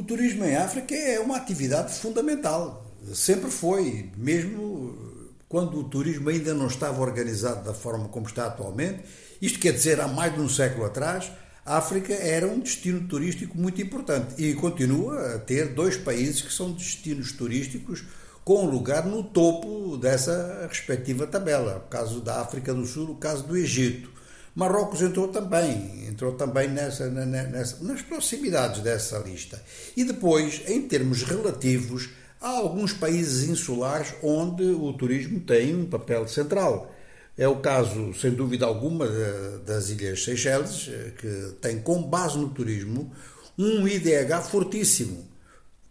O turismo em África é uma atividade fundamental. Sempre foi, mesmo quando o turismo ainda não estava organizado da forma como está atualmente. Isto quer dizer, há mais de um século atrás, a África era um destino turístico muito importante e continua a ter dois países que são destinos turísticos com lugar no topo dessa respectiva tabela. O caso da África do Sul, o caso do Egito. Marrocos entrou também, entrou também nessa, nessa, nas proximidades dessa lista. E depois, em termos relativos, há alguns países insulares onde o turismo tem um papel central. É o caso, sem dúvida alguma, das Ilhas Seychelles, eh, que tem como base no turismo um IDH fortíssimo.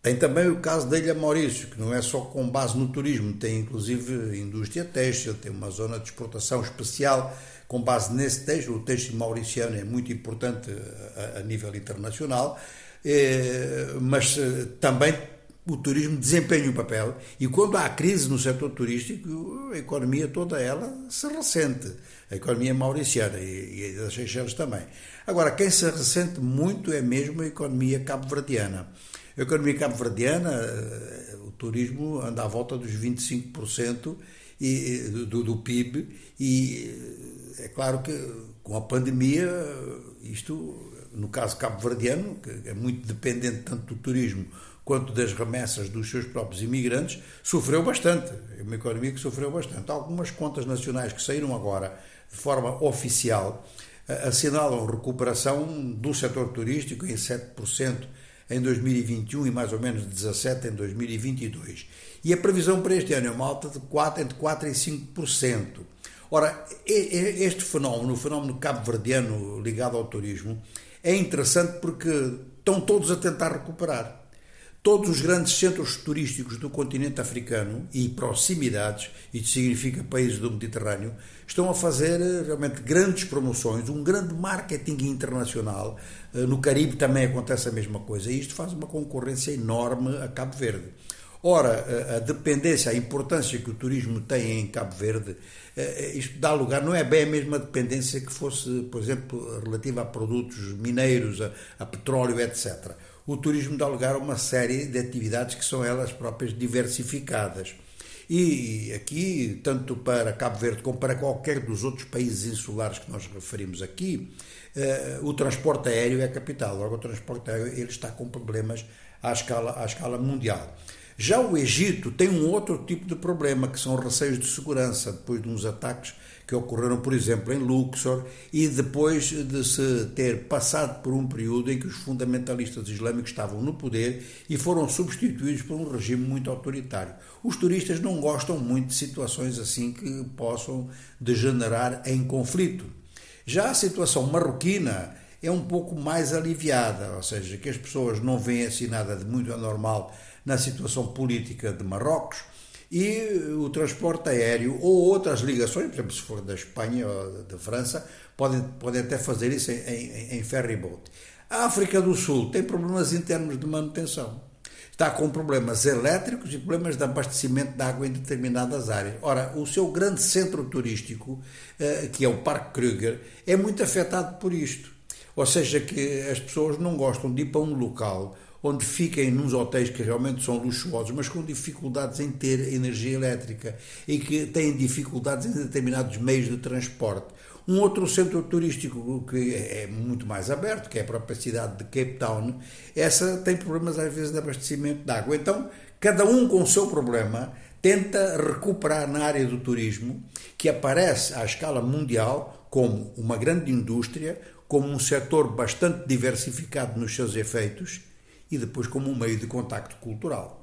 Tem também o caso da Ilha Maurício, que não é só com base no turismo, tem inclusive indústria têxtil, tem uma zona de exportação especial com base nesse têxtil. O têxtil mauriciano é muito importante a, a nível internacional, eh, mas eh, também o turismo desempenha um papel e quando há crise no setor turístico, a economia toda ela se ressente. A economia mauriciana e, e das Seychelles também. Agora, quem se ressente muito é mesmo a economia cabo-verdiana. A economia cabo-verdiana, eh, o turismo anda à volta dos 25% e, do, do PIB e é claro que com a pandemia, isto, no caso cabo-verdiano, que é muito dependente tanto do turismo quanto das remessas dos seus próprios imigrantes, sofreu bastante. É uma economia que sofreu bastante. Algumas contas nacionais que saíram agora de forma oficial assinalam recuperação do setor turístico em 7% em 2021 e mais ou menos 17% em 2022. E a previsão para este ano é uma alta de 4, entre 4% e 5%. Ora, este fenómeno, o fenómeno cabo-verdiano ligado ao turismo, é interessante porque estão todos a tentar recuperar. Todos os grandes centros turísticos do continente africano e proximidades, isto significa países do Mediterrâneo, estão a fazer eh, realmente grandes promoções, um grande marketing internacional. Eh, no Caribe também acontece a mesma coisa. E isto faz uma concorrência enorme a Cabo Verde. Ora, a dependência, a importância que o turismo tem em Cabo Verde, eh, isto dá lugar, não é bem a mesma dependência que fosse, por exemplo, relativa a produtos mineiros, a, a petróleo, etc. O turismo dá lugar a uma série de atividades que são elas próprias diversificadas. E aqui, tanto para Cabo Verde como para qualquer dos outros países insulares que nós referimos aqui, eh, o transporte aéreo é capital. Logo, o transporte aéreo ele está com problemas à escala, à escala mundial. Já o Egito tem um outro tipo de problema, que são receios de segurança, depois de uns ataques que ocorreram, por exemplo, em Luxor, e depois de se ter passado por um período em que os fundamentalistas islâmicos estavam no poder e foram substituídos por um regime muito autoritário. Os turistas não gostam muito de situações assim que possam degenerar em conflito. Já a situação marroquina é um pouco mais aliviada, ou seja, que as pessoas não veem assim nada de muito anormal na situação política de Marrocos e o transporte aéreo ou outras ligações, por exemplo, se for da Espanha ou da França, podem, podem até fazer isso em, em, em ferry boat. A África do Sul tem problemas em termos de manutenção. Está com problemas elétricos e problemas de abastecimento de água em determinadas áreas. Ora, o seu grande centro turístico, eh, que é o Parque Kruger, é muito afetado por isto. Ou seja, que as pessoas não gostam de ir para um local onde fiquem nos hotéis que realmente são luxuosos, mas com dificuldades em ter energia elétrica e que têm dificuldades em determinados meios de transporte. Um outro centro turístico que é muito mais aberto, que é a própria cidade de Cape Town, essa tem problemas às vezes de abastecimento de água. Então, cada um com o seu problema tenta recuperar na área do turismo, que aparece à escala mundial como uma grande indústria, como um setor bastante diversificado nos seus efeitos e depois como um meio de contacto cultural.